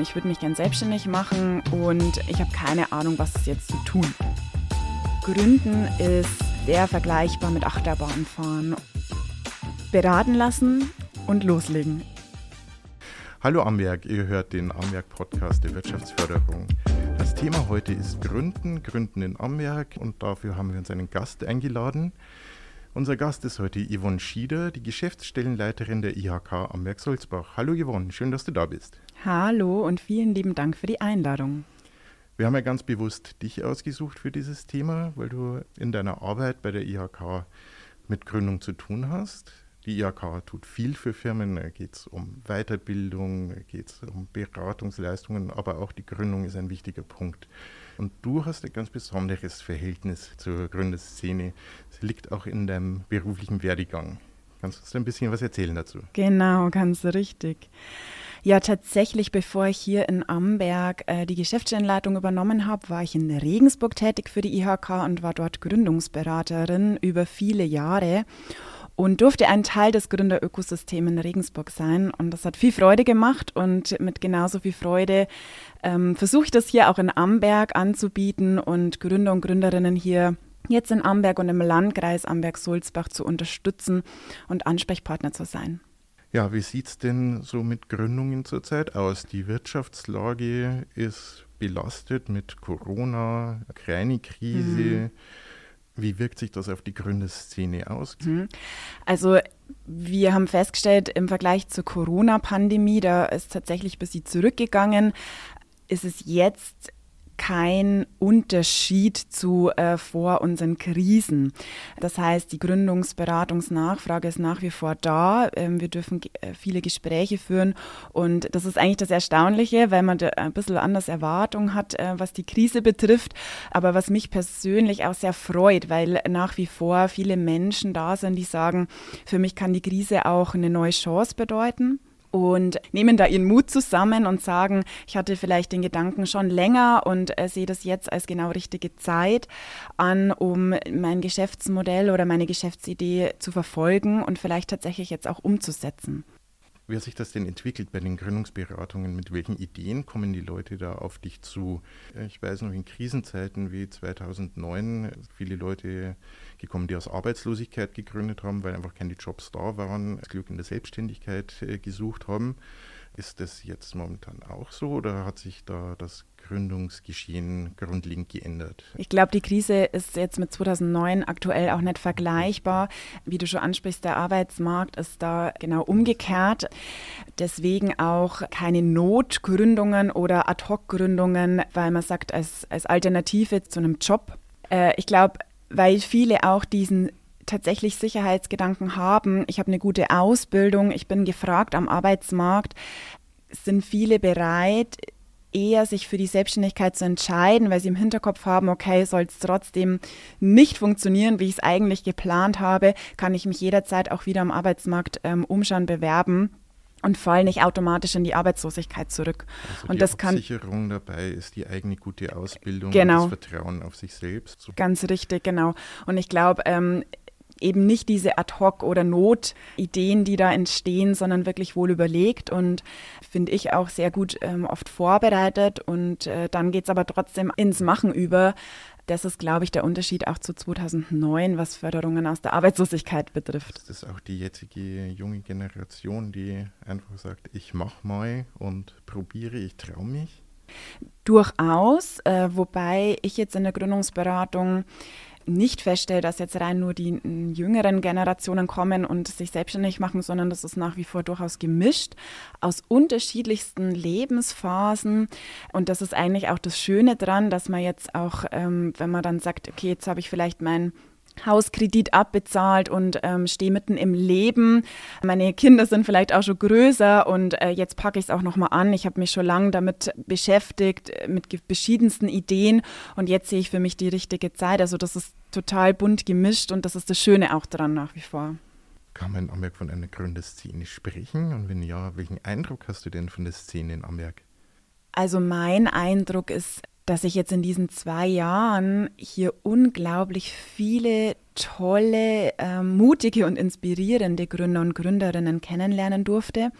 Ich würde mich gern selbstständig machen und ich habe keine Ahnung, was es jetzt zu tun. Gründen ist sehr vergleichbar mit Achterbahnfahren. Beraten lassen und loslegen. Hallo Amberg, ihr hört den Amberg-Podcast der Wirtschaftsförderung. Das Thema heute ist Gründen, Gründen in Amberg und dafür haben wir uns einen Gast eingeladen. Unser Gast ist heute Yvonne Schieder, die Geschäftsstellenleiterin der IHK Amberg-Sulzbach. Hallo Yvonne, schön, dass du da bist. Hallo und vielen lieben Dank für die Einladung. Wir haben ja ganz bewusst dich ausgesucht für dieses Thema, weil du in deiner Arbeit bei der IHK mit Gründung zu tun hast. Die IHK tut viel für Firmen, da geht es um Weiterbildung, geht es um Beratungsleistungen, aber auch die Gründung ist ein wichtiger Punkt. Und du hast ein ganz besonderes Verhältnis zur Gründerszene. Es liegt auch in deinem beruflichen Werdegang. Kannst du uns ein bisschen was erzählen dazu? Genau, ganz richtig. Ja, tatsächlich, bevor ich hier in Amberg äh, die Geschäftsstellenleitung übernommen habe, war ich in Regensburg tätig für die IHK und war dort Gründungsberaterin über viele Jahre und durfte ein Teil des Gründerökosystems in Regensburg sein. Und das hat viel Freude gemacht und mit genauso viel Freude ähm, versuche ich das hier auch in Amberg anzubieten und Gründer und Gründerinnen hier jetzt in Amberg und im Landkreis Amberg-Sulzbach zu unterstützen und Ansprechpartner zu sein. Ja, wie sieht es denn so mit Gründungen zurzeit aus? Die Wirtschaftslage ist belastet mit Corona, Ukraine-Krise. Mhm. Wie wirkt sich das auf die Gründerszene aus? Mhm. Also wir haben festgestellt, im Vergleich zur Corona-Pandemie, da ist tatsächlich ein bisschen zurückgegangen, ist es jetzt kein Unterschied zu äh, vor unseren Krisen. Das heißt, die Gründungsberatungsnachfrage ist nach wie vor da. Ähm, wir dürfen äh, viele Gespräche führen und das ist eigentlich das Erstaunliche, weil man ein bisschen anders Erwartung hat, äh, was die Krise betrifft. Aber was mich persönlich auch sehr freut, weil nach wie vor viele Menschen da sind, die sagen, für mich kann die Krise auch eine neue Chance bedeuten und nehmen da ihren Mut zusammen und sagen, ich hatte vielleicht den Gedanken schon länger und äh, sehe das jetzt als genau richtige Zeit an, um mein Geschäftsmodell oder meine Geschäftsidee zu verfolgen und vielleicht tatsächlich jetzt auch umzusetzen. Wie hat sich das denn entwickelt bei den Gründungsberatungen? Mit welchen Ideen kommen die Leute da auf dich zu? Ich weiß noch, in Krisenzeiten wie 2009, viele Leute gekommen, die aus Arbeitslosigkeit gegründet haben, weil einfach keine Jobs da waren, Glück in der Selbstständigkeit äh, gesucht haben. Ist das jetzt momentan auch so oder hat sich da das Gründungsgeschehen grundlegend geändert? Ich glaube, die Krise ist jetzt mit 2009 aktuell auch nicht vergleichbar. Wie du schon ansprichst, der Arbeitsmarkt ist da genau umgekehrt. Deswegen auch keine Notgründungen oder Ad-Hoc-Gründungen, weil man sagt, als, als Alternative zu einem Job. Äh, ich glaube, weil viele auch diesen tatsächlich Sicherheitsgedanken haben, ich habe eine gute Ausbildung, ich bin gefragt am Arbeitsmarkt, sind viele bereit, eher sich für die Selbstständigkeit zu entscheiden, weil sie im Hinterkopf haben, okay, soll es trotzdem nicht funktionieren, wie ich es eigentlich geplant habe, kann ich mich jederzeit auch wieder am Arbeitsmarkt ähm, umschauen, bewerben und fallen nicht automatisch in die Arbeitslosigkeit zurück. Also und die das Absicherung dabei ist die eigene gute Ausbildung genau. und das Vertrauen auf sich selbst. Ganz richtig, genau. Und ich glaube, ähm, eben nicht diese Ad-hoc- oder Notideen, die da entstehen, sondern wirklich wohl überlegt und finde ich auch sehr gut ähm, oft vorbereitet. Und äh, dann geht es aber trotzdem ins Machen über. Das ist, glaube ich, der Unterschied auch zu 2009, was Förderungen aus der Arbeitslosigkeit betrifft. Das ist auch die jetzige junge Generation, die einfach sagt, ich mache mal und probiere, ich traue mich. Durchaus, äh, wobei ich jetzt in der Gründungsberatung nicht feststelle, dass jetzt rein nur die jüngeren Generationen kommen und sich selbstständig machen, sondern das ist nach wie vor durchaus gemischt aus unterschiedlichsten Lebensphasen. Und das ist eigentlich auch das Schöne dran, dass man jetzt auch, ähm, wenn man dann sagt, okay, jetzt habe ich vielleicht mein Hauskredit abbezahlt und ähm, stehe mitten im Leben. Meine Kinder sind vielleicht auch schon größer und äh, jetzt packe ich es auch nochmal an. Ich habe mich schon lange damit beschäftigt, äh, mit verschiedensten Ideen und jetzt sehe ich für mich die richtige Zeit. Also das ist total bunt gemischt und das ist das Schöne auch dran nach wie vor. Kann man in Amberg von einer Gründerszene sprechen? Und wenn ja, welchen Eindruck hast du denn von der Szene in Amberg? Also mein Eindruck ist dass ich jetzt in diesen zwei Jahren hier unglaublich viele tolle, äh, mutige und inspirierende Gründer und Gründerinnen kennenlernen durfte.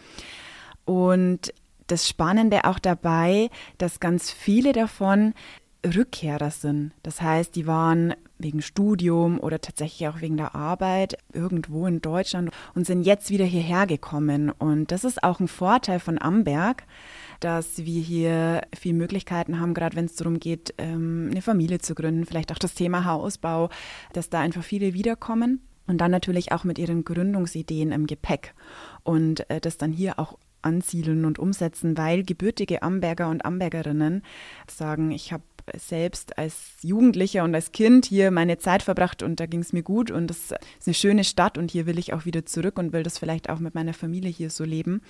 Und das Spannende auch dabei, dass ganz viele davon Rückkehrer sind. Das heißt, die waren wegen Studium oder tatsächlich auch wegen der Arbeit irgendwo in Deutschland und sind jetzt wieder hierher gekommen. Und das ist auch ein Vorteil von Amberg, dass wir hier viele Möglichkeiten haben, gerade wenn es darum geht, ähm, eine Familie zu gründen, vielleicht auch das Thema Hausbau, dass da einfach viele wiederkommen. Und dann natürlich auch mit ihren Gründungsideen im Gepäck und äh, das dann hier auch ansiedeln und umsetzen, weil gebürtige Amberger und Ambergerinnen sagen, ich habe selbst als Jugendlicher und als Kind hier meine Zeit verbracht und da ging es mir gut und das ist eine schöne Stadt und hier will ich auch wieder zurück und will das vielleicht auch mit meiner Familie hier so leben.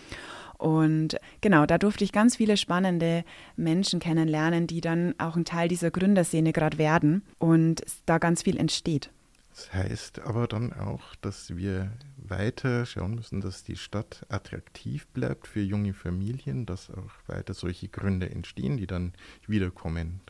Und genau, da durfte ich ganz viele spannende Menschen kennenlernen, die dann auch ein Teil dieser Gründerszene gerade werden und da ganz viel entsteht. Das heißt aber dann auch, dass wir weiter schauen müssen, dass die Stadt attraktiv bleibt für junge Familien, dass auch weiter solche Gründe entstehen, die dann wiederkommen.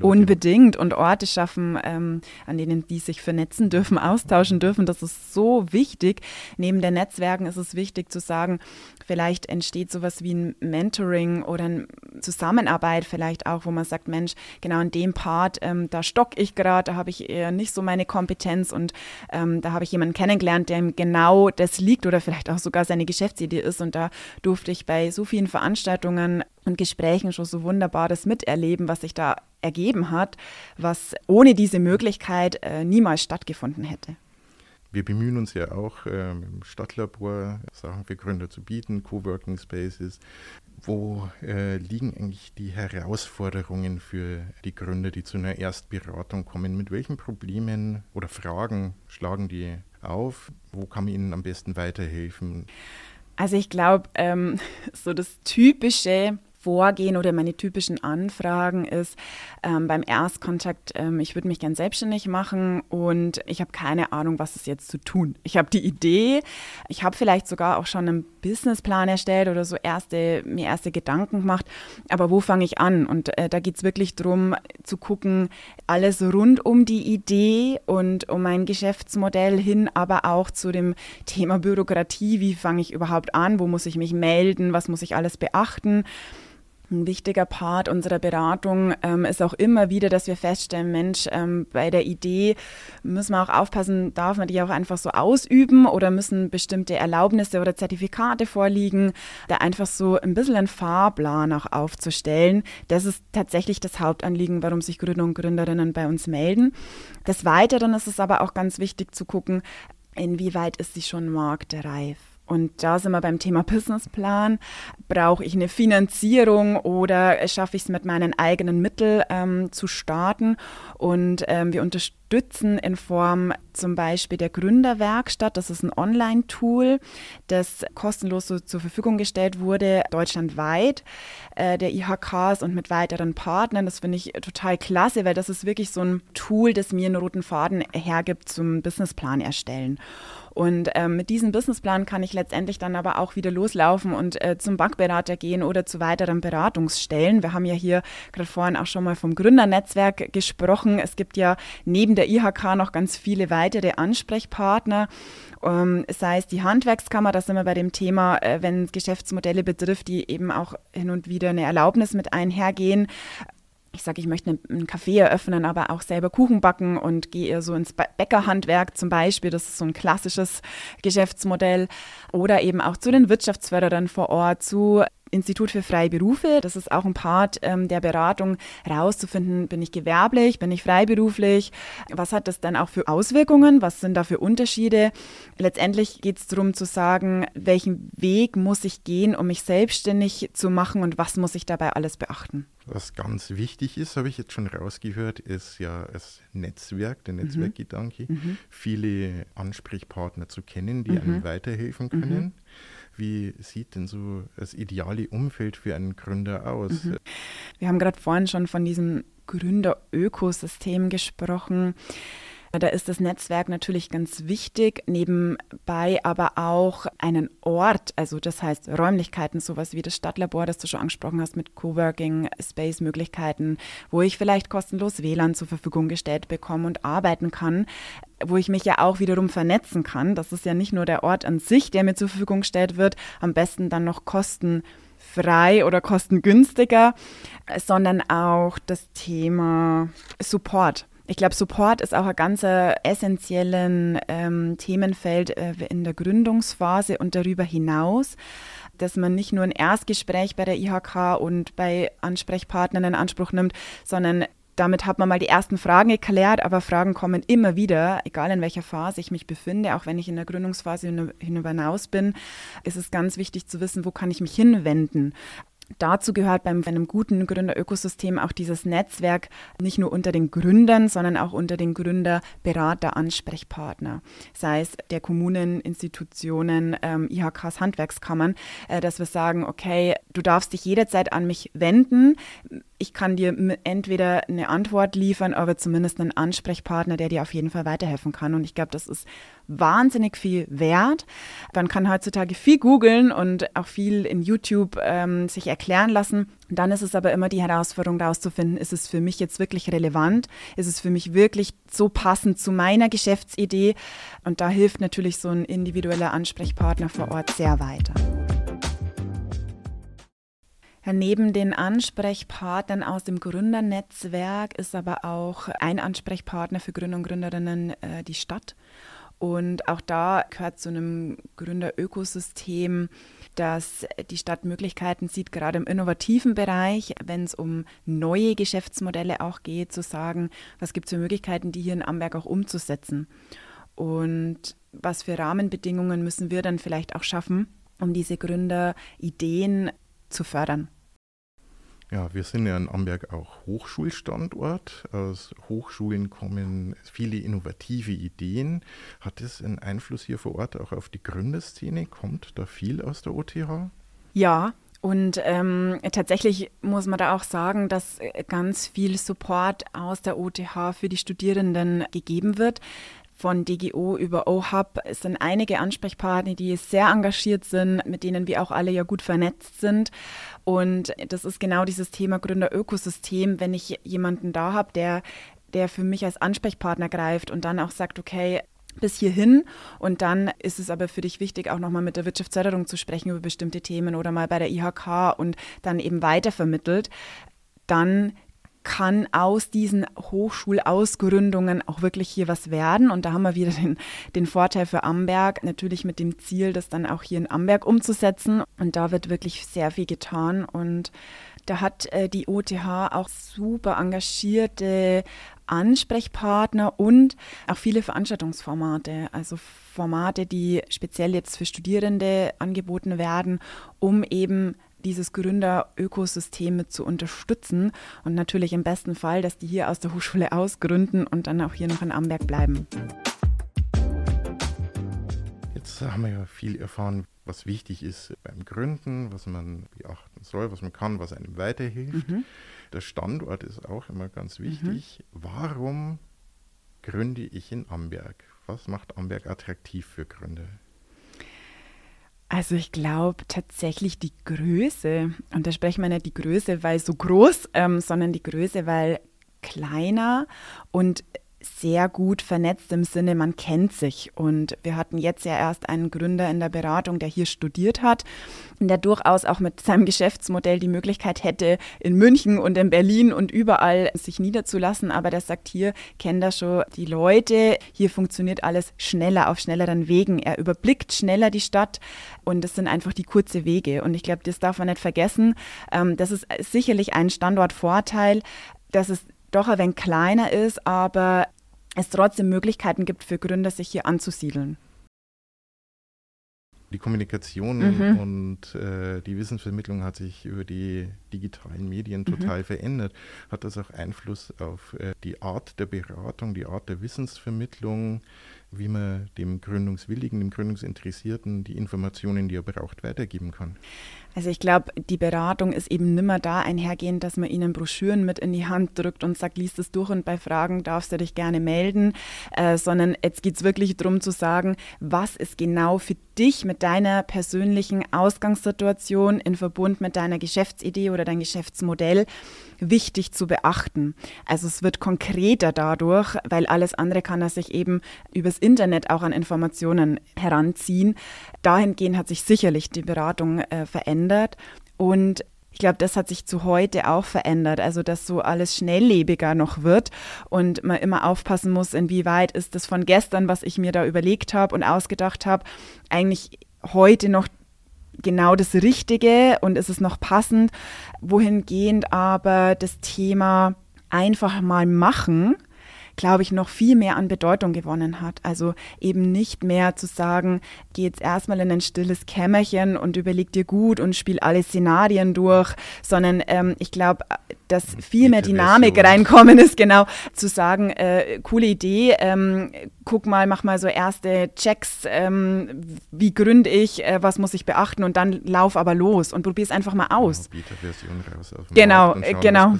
Unbedingt und Orte schaffen, ähm, an denen die sich vernetzen dürfen, austauschen dürfen. Das ist so wichtig. Neben den Netzwerken ist es wichtig zu sagen, vielleicht entsteht sowas wie ein Mentoring oder eine Zusammenarbeit vielleicht auch, wo man sagt, Mensch, genau in dem Part, ähm, da stock ich gerade, da habe ich eher nicht so meine Kompetenz und ähm, da habe ich jemanden kennengelernt, der ihm genau genau das liegt oder vielleicht auch sogar seine Geschäftsidee ist. Und da durfte ich bei so vielen Veranstaltungen und Gesprächen schon so wunderbares miterleben, was sich da ergeben hat, was ohne diese Möglichkeit äh, niemals stattgefunden hätte. Wir bemühen uns ja auch ähm, im Stadtlabor Sachen für Gründer zu bieten, Coworking Spaces. Wo äh, liegen eigentlich die Herausforderungen für die Gründer, die zu einer Erstberatung kommen? Mit welchen Problemen oder Fragen schlagen die auf? Wo kann man ihnen am besten weiterhelfen? Also ich glaube, ähm, so das typische Vorgehen oder meine typischen Anfragen ist ähm, beim Erstkontakt, ähm, ich würde mich gern selbstständig machen und ich habe keine Ahnung, was ist jetzt zu tun. Ich habe die Idee, ich habe vielleicht sogar auch schon einen Businessplan erstellt oder so erste, mir erste Gedanken gemacht, aber wo fange ich an? Und äh, da geht es wirklich darum zu gucken, alles rund um die Idee und um mein Geschäftsmodell hin, aber auch zu dem Thema Bürokratie, wie fange ich überhaupt an, wo muss ich mich melden, was muss ich alles beachten. Ein wichtiger Part unserer Beratung ähm, ist auch immer wieder, dass wir feststellen, Mensch, ähm, bei der Idee müssen wir auch aufpassen, darf man die auch einfach so ausüben oder müssen bestimmte Erlaubnisse oder Zertifikate vorliegen, da einfach so ein bisschen einen Fahrplan auch aufzustellen. Das ist tatsächlich das Hauptanliegen, warum sich Gründer und Gründerinnen bei uns melden. Des Weiteren ist es aber auch ganz wichtig zu gucken, inwieweit ist sie schon marktreif. Und da sind wir beim Thema Businessplan. Brauche ich eine Finanzierung oder schaffe ich es mit meinen eigenen Mitteln ähm, zu starten? Und ähm, wir unterstützen in Form zum Beispiel der Gründerwerkstatt. Das ist ein Online-Tool, das kostenlos so zur Verfügung gestellt wurde, deutschlandweit, äh, der IHKs und mit weiteren Partnern. Das finde ich total klasse, weil das ist wirklich so ein Tool, das mir einen roten Faden hergibt zum Businessplan erstellen. Und ähm, mit diesem Businessplan kann ich letztendlich dann aber auch wieder loslaufen und äh, zum Bankberater gehen oder zu weiteren Beratungsstellen. Wir haben ja hier gerade vorhin auch schon mal vom Gründernetzwerk gesprochen. Es gibt ja neben der IHK noch ganz viele weitere Ansprechpartner. Ähm, sei es die Handwerkskammer, da sind wir bei dem Thema, äh, wenn es Geschäftsmodelle betrifft, die eben auch hin und wieder eine Erlaubnis mit einhergehen ich sage, ich möchte einen Café eröffnen, aber auch selber Kuchen backen und gehe eher so ins Bäckerhandwerk zum Beispiel. Das ist so ein klassisches Geschäftsmodell. Oder eben auch zu den Wirtschaftsförderern vor Ort, zu Institut für freie Berufe. Das ist auch ein Part ähm, der Beratung, herauszufinden, bin ich gewerblich, bin ich freiberuflich, was hat das dann auch für Auswirkungen, was sind da für Unterschiede. Letztendlich geht es darum zu sagen, welchen Weg muss ich gehen, um mich selbstständig zu machen und was muss ich dabei alles beachten. Was ganz wichtig ist, habe ich jetzt schon rausgehört, ist ja das Netzwerk, der mhm. Netzwerkgedanke, mhm. viele Ansprechpartner zu kennen, die mhm. einem weiterhelfen können. Mhm. Wie sieht denn so das ideale Umfeld für einen Gründer aus? Mhm. Wir haben gerade vorhin schon von diesem Gründerökosystem gesprochen. Da ist das Netzwerk natürlich ganz wichtig, nebenbei aber auch einen Ort, also das heißt Räumlichkeiten, sowas wie das Stadtlabor, das du schon angesprochen hast mit Coworking, Space-Möglichkeiten, wo ich vielleicht kostenlos WLAN zur Verfügung gestellt bekomme und arbeiten kann, wo ich mich ja auch wiederum vernetzen kann. Das ist ja nicht nur der Ort an sich, der mir zur Verfügung gestellt wird, am besten dann noch kostenlos frei oder kostengünstiger, sondern auch das Thema Support. Ich glaube, Support ist auch ein ganz essentielles ähm, Themenfeld äh, in der Gründungsphase und darüber hinaus, dass man nicht nur ein Erstgespräch bei der IHK und bei Ansprechpartnern in Anspruch nimmt, sondern damit hat man mal die ersten Fragen geklärt, aber Fragen kommen immer wieder, egal in welcher Phase ich mich befinde, auch wenn ich in der Gründungsphase hinaus bin, ist es ganz wichtig zu wissen, wo kann ich mich hinwenden. Dazu gehört bei einem guten Gründerökosystem auch dieses Netzwerk nicht nur unter den Gründern, sondern auch unter den Gründer, Berater, Ansprechpartner, sei es der Kommunen, Institutionen, ähm, IHKs, Handwerkskammern, äh, dass wir sagen, okay, du darfst dich jederzeit an mich wenden ich kann dir entweder eine Antwort liefern, aber zumindest einen Ansprechpartner, der dir auf jeden Fall weiterhelfen kann. Und ich glaube, das ist wahnsinnig viel wert. Man kann heutzutage viel googeln und auch viel in YouTube ähm, sich erklären lassen. Dann ist es aber immer die Herausforderung, daraus zu finden, ist es für mich jetzt wirklich relevant? Ist es für mich wirklich so passend zu meiner Geschäftsidee? Und da hilft natürlich so ein individueller Ansprechpartner vor Ort sehr weiter. Neben den Ansprechpartnern aus dem Gründernetzwerk ist aber auch ein Ansprechpartner für Gründer und Gründerinnen äh, die Stadt. Und auch da gehört zu einem Gründerökosystem, dass die Stadt Möglichkeiten sieht, gerade im innovativen Bereich, wenn es um neue Geschäftsmodelle auch geht, zu sagen, was gibt es für Möglichkeiten, die hier in Amberg auch umzusetzen. Und was für Rahmenbedingungen müssen wir dann vielleicht auch schaffen, um diese Gründerideen zu fördern. Ja, wir sind ja in Amberg auch Hochschulstandort. Aus Hochschulen kommen viele innovative Ideen. Hat das einen Einfluss hier vor Ort auch auf die Gründerszene? Kommt da viel aus der OTH? Ja, und ähm, tatsächlich muss man da auch sagen, dass ganz viel Support aus der OTH für die Studierenden gegeben wird von DGO über OHub. Es sind einige Ansprechpartner, die sehr engagiert sind, mit denen wir auch alle ja gut vernetzt sind. Und das ist genau dieses Thema Gründerökosystem, wenn ich jemanden da habe, der, der für mich als Ansprechpartner greift und dann auch sagt, okay, bis hierhin. Und dann ist es aber für dich wichtig, auch nochmal mit der Wirtschaftsförderung zu sprechen über bestimmte Themen oder mal bei der IHK und dann eben weitervermittelt. Dann kann aus diesen Hochschulausgründungen auch wirklich hier was werden. Und da haben wir wieder den, den Vorteil für Amberg, natürlich mit dem Ziel, das dann auch hier in Amberg umzusetzen. Und da wird wirklich sehr viel getan. Und da hat äh, die OTH auch super engagierte Ansprechpartner und auch viele Veranstaltungsformate, also Formate, die speziell jetzt für Studierende angeboten werden, um eben dieses Gründerökosystem mit zu unterstützen und natürlich im besten Fall, dass die hier aus der Hochschule ausgründen und dann auch hier noch in Amberg bleiben. Jetzt haben wir ja viel erfahren, was wichtig ist beim Gründen, was man beachten soll, was man kann, was einem weiterhilft. Mhm. Der Standort ist auch immer ganz wichtig. Mhm. Warum gründe ich in Amberg? Was macht Amberg attraktiv für Gründer? Also ich glaube tatsächlich die Größe, und da sprechen wir nicht die Größe, weil so groß, ähm, sondern die Größe, weil kleiner und sehr gut vernetzt im Sinne, man kennt sich. Und wir hatten jetzt ja erst einen Gründer in der Beratung, der hier studiert hat und der durchaus auch mit seinem Geschäftsmodell die Möglichkeit hätte, in München und in Berlin und überall sich niederzulassen. Aber der sagt hier, kennt er schon die Leute, hier funktioniert alles schneller, auf schnelleren Wegen. Er überblickt schneller die Stadt und das sind einfach die kurzen Wege. Und ich glaube, das darf man nicht vergessen. Ähm, das ist sicherlich ein Standortvorteil, dass es doch ein wenig kleiner ist, aber es trotzdem Möglichkeiten gibt für Gründer, sich hier anzusiedeln. Die Kommunikation mhm. und äh, die Wissensvermittlung hat sich über die digitalen Medien mhm. total mhm. verändert. Hat das auch Einfluss auf äh, die Art der Beratung, die Art der Wissensvermittlung, wie man dem Gründungswilligen, dem Gründungsinteressierten die Informationen, die er braucht, weitergeben kann? Also ich glaube, die Beratung ist eben nimmer da einhergehend, dass man ihnen Broschüren mit in die Hand drückt und sagt, liest es durch und bei Fragen darfst du dich gerne melden, äh, sondern jetzt geht es wirklich darum zu sagen, was ist genau für dich mit deiner persönlichen Ausgangssituation in Verbund mit deiner Geschäftsidee oder dein Geschäftsmodell wichtig zu beachten. Also es wird konkreter dadurch, weil alles andere kann er sich eben übers Internet auch an Informationen heranziehen. Dahingehend hat sich sicherlich die Beratung äh, verändert. Und ich glaube, das hat sich zu heute auch verändert. Also, dass so alles schnelllebiger noch wird und man immer aufpassen muss, inwieweit ist das von gestern, was ich mir da überlegt habe und ausgedacht habe, eigentlich heute noch genau das Richtige und ist es noch passend. Wohingehend aber das Thema einfach mal machen glaube ich, noch viel mehr an Bedeutung gewonnen hat. Also eben nicht mehr zu sagen, geh jetzt erstmal in ein stilles Kämmerchen und überleg dir gut und spiel alle Szenarien durch, sondern ähm, ich glaube, dass viel mehr Dynamik reinkommen ist, genau, zu sagen, äh, coole Idee, ähm, guck mal, mach mal so erste Checks, ähm, wie gründe ich, äh, was muss ich beachten und dann lauf aber los und probier es einfach mal aus. Genau, genau. genau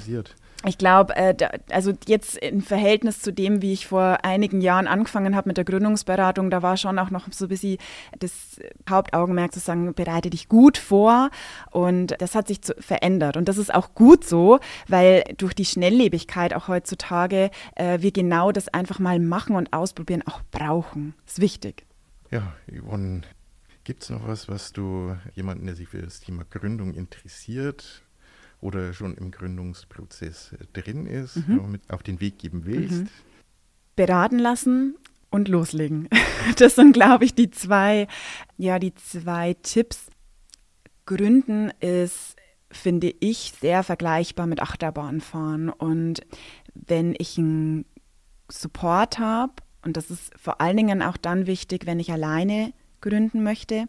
ich glaube, äh, also jetzt im Verhältnis zu dem, wie ich vor einigen Jahren angefangen habe mit der Gründungsberatung, da war schon auch noch so ein bisschen das Hauptaugenmerk zu sagen, bereite dich gut vor. Und das hat sich zu, verändert. Und das ist auch gut so, weil durch die Schnelllebigkeit auch heutzutage äh, wir genau das einfach mal machen und ausprobieren auch brauchen. Ist wichtig. Ja, Yvonne, gibt es noch was, was du jemanden, der sich für das Thema Gründung interessiert, oder schon im Gründungsprozess äh, drin ist, mhm. mit auf den Weg geben willst? Mhm. Beraten lassen und loslegen. Das sind, glaube ich, die zwei, ja, die zwei Tipps. Gründen ist, finde ich, sehr vergleichbar mit Achterbahnfahren. Und wenn ich einen Support habe, und das ist vor allen Dingen auch dann wichtig, wenn ich alleine gründen möchte,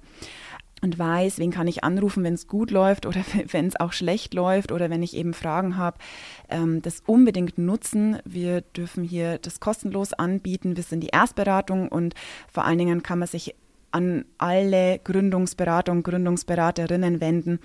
und weiß, wen kann ich anrufen, wenn es gut läuft oder wenn es auch schlecht läuft oder wenn ich eben Fragen habe, ähm, das unbedingt nutzen. Wir dürfen hier das kostenlos anbieten. Wir sind die Erstberatung und vor allen Dingen kann man sich an alle Gründungsberater und Gründungsberaterinnen wenden,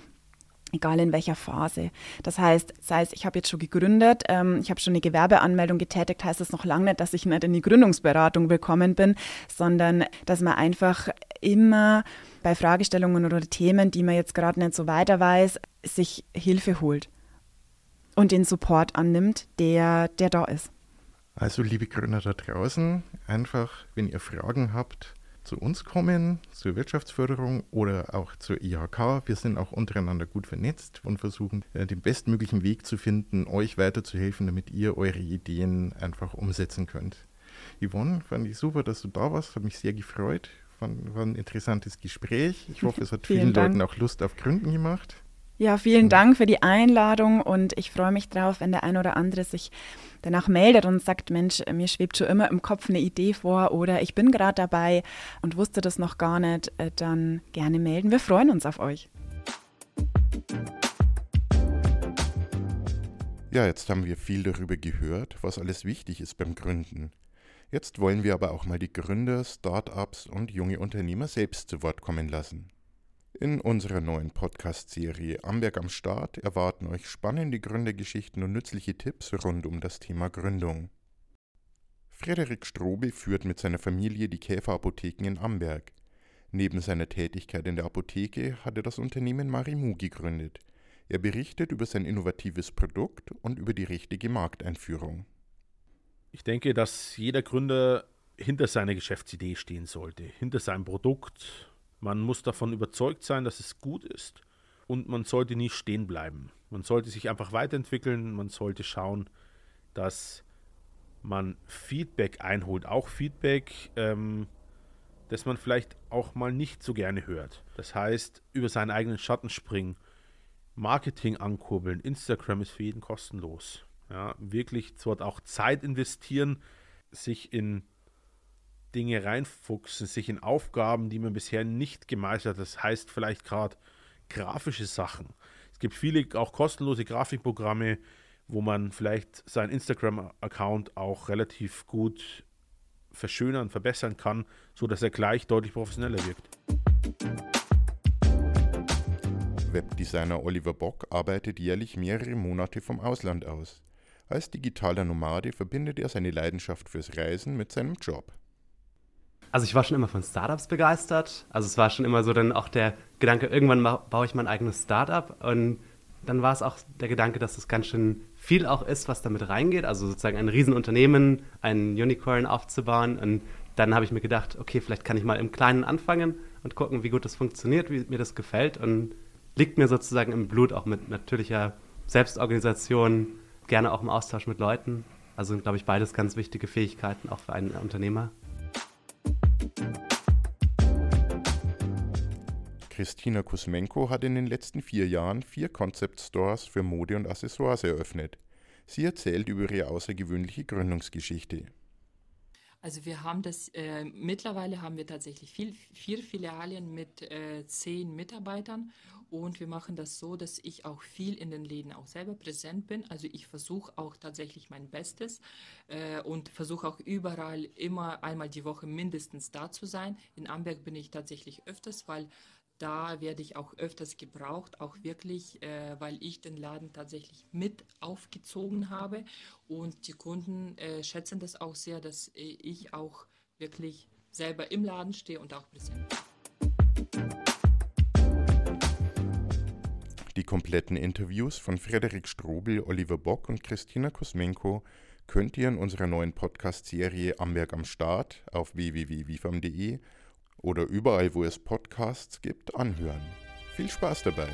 egal in welcher Phase. Das heißt, sei es, ich habe jetzt schon gegründet, ähm, ich habe schon eine Gewerbeanmeldung getätigt, heißt das noch lange nicht, dass ich nicht in die Gründungsberatung willkommen bin, sondern dass man einfach immer bei Fragestellungen oder Themen, die man jetzt gerade nicht so weiter weiß, sich Hilfe holt und den Support annimmt, der, der da ist. Also, liebe Gründer da draußen, einfach, wenn ihr Fragen habt, zu uns kommen, zur Wirtschaftsförderung oder auch zur IHK. Wir sind auch untereinander gut vernetzt und versuchen, äh, den bestmöglichen Weg zu finden, euch weiterzuhelfen, damit ihr eure Ideen einfach umsetzen könnt. Yvonne, fand ich super, dass du da warst, hat mich sehr gefreut. War, war ein interessantes Gespräch. Ich hoffe, es hat vielen Dank. Leuten auch Lust auf Gründen gemacht. Ja, vielen Dank für die Einladung und ich freue mich drauf, wenn der ein oder andere sich danach meldet und sagt, Mensch, mir schwebt schon immer im Kopf eine Idee vor oder ich bin gerade dabei und wusste das noch gar nicht, äh, dann gerne melden. Wir freuen uns auf euch. Ja, jetzt haben wir viel darüber gehört, was alles wichtig ist beim Gründen. Jetzt wollen wir aber auch mal die Gründer, Start-ups und junge Unternehmer selbst zu Wort kommen lassen. In unserer neuen Podcast-Serie Amberg am Start erwarten euch spannende Gründergeschichten und nützliche Tipps rund um das Thema Gründung. Frederik Strobe führt mit seiner Familie die Käferapotheken in Amberg. Neben seiner Tätigkeit in der Apotheke hat er das Unternehmen Marimu gegründet. Er berichtet über sein innovatives Produkt und über die richtige Markteinführung. Ich denke, dass jeder Gründer hinter seiner Geschäftsidee stehen sollte, hinter seinem Produkt. Man muss davon überzeugt sein, dass es gut ist und man sollte nie stehen bleiben. Man sollte sich einfach weiterentwickeln, man sollte schauen, dass man Feedback einholt, auch Feedback, ähm, das man vielleicht auch mal nicht so gerne hört. Das heißt, über seinen eigenen Schatten springen, Marketing ankurbeln, Instagram ist für jeden kostenlos. Ja, wirklich dort auch Zeit investieren, sich in Dinge reinfuchsen, sich in Aufgaben, die man bisher nicht gemeistert hat. Das heißt vielleicht gerade grafische Sachen. Es gibt viele auch kostenlose Grafikprogramme, wo man vielleicht seinen Instagram-Account auch relativ gut verschönern, verbessern kann, sodass er gleich deutlich professioneller wirkt. Webdesigner Oliver Bock arbeitet jährlich mehrere Monate vom Ausland aus. Als digitaler Nomade verbindet er seine Leidenschaft fürs Reisen mit seinem Job. Also ich war schon immer von Startups begeistert. Also es war schon immer so dann auch der Gedanke, irgendwann baue ich mein eigenes Startup. Und dann war es auch der Gedanke, dass es ganz schön viel auch ist, was damit reingeht. Also sozusagen ein Riesenunternehmen, ein Unicorn aufzubauen. Und dann habe ich mir gedacht, okay, vielleicht kann ich mal im Kleinen anfangen und gucken, wie gut das funktioniert, wie mir das gefällt. Und liegt mir sozusagen im Blut, auch mit natürlicher Selbstorganisation, gerne auch im Austausch mit Leuten. Also sind, glaube ich, beides ganz wichtige Fähigkeiten auch für einen Unternehmer. Christina Kusmenko hat in den letzten vier Jahren vier Concept Stores für Mode und Accessoires eröffnet. Sie erzählt über ihre außergewöhnliche Gründungsgeschichte. Also wir haben das, äh, mittlerweile haben wir tatsächlich viel, vier Filialen mit äh, zehn Mitarbeitern und wir machen das so, dass ich auch viel in den Läden auch selber präsent bin. Also ich versuche auch tatsächlich mein Bestes äh, und versuche auch überall immer einmal die Woche mindestens da zu sein. In Amberg bin ich tatsächlich öfters, weil da werde ich auch öfters gebraucht, auch wirklich, äh, weil ich den Laden tatsächlich mit aufgezogen habe. Und die Kunden äh, schätzen das auch sehr, dass äh, ich auch wirklich selber im Laden stehe und auch präsent. Die kompletten Interviews von Frederik Strobel, Oliver Bock und Christina Kosmenko könnt ihr in unserer neuen Podcast-Serie Amberg am Start auf www.wifam.de oder überall, wo es Podcasts gibt, anhören. Viel Spaß dabei!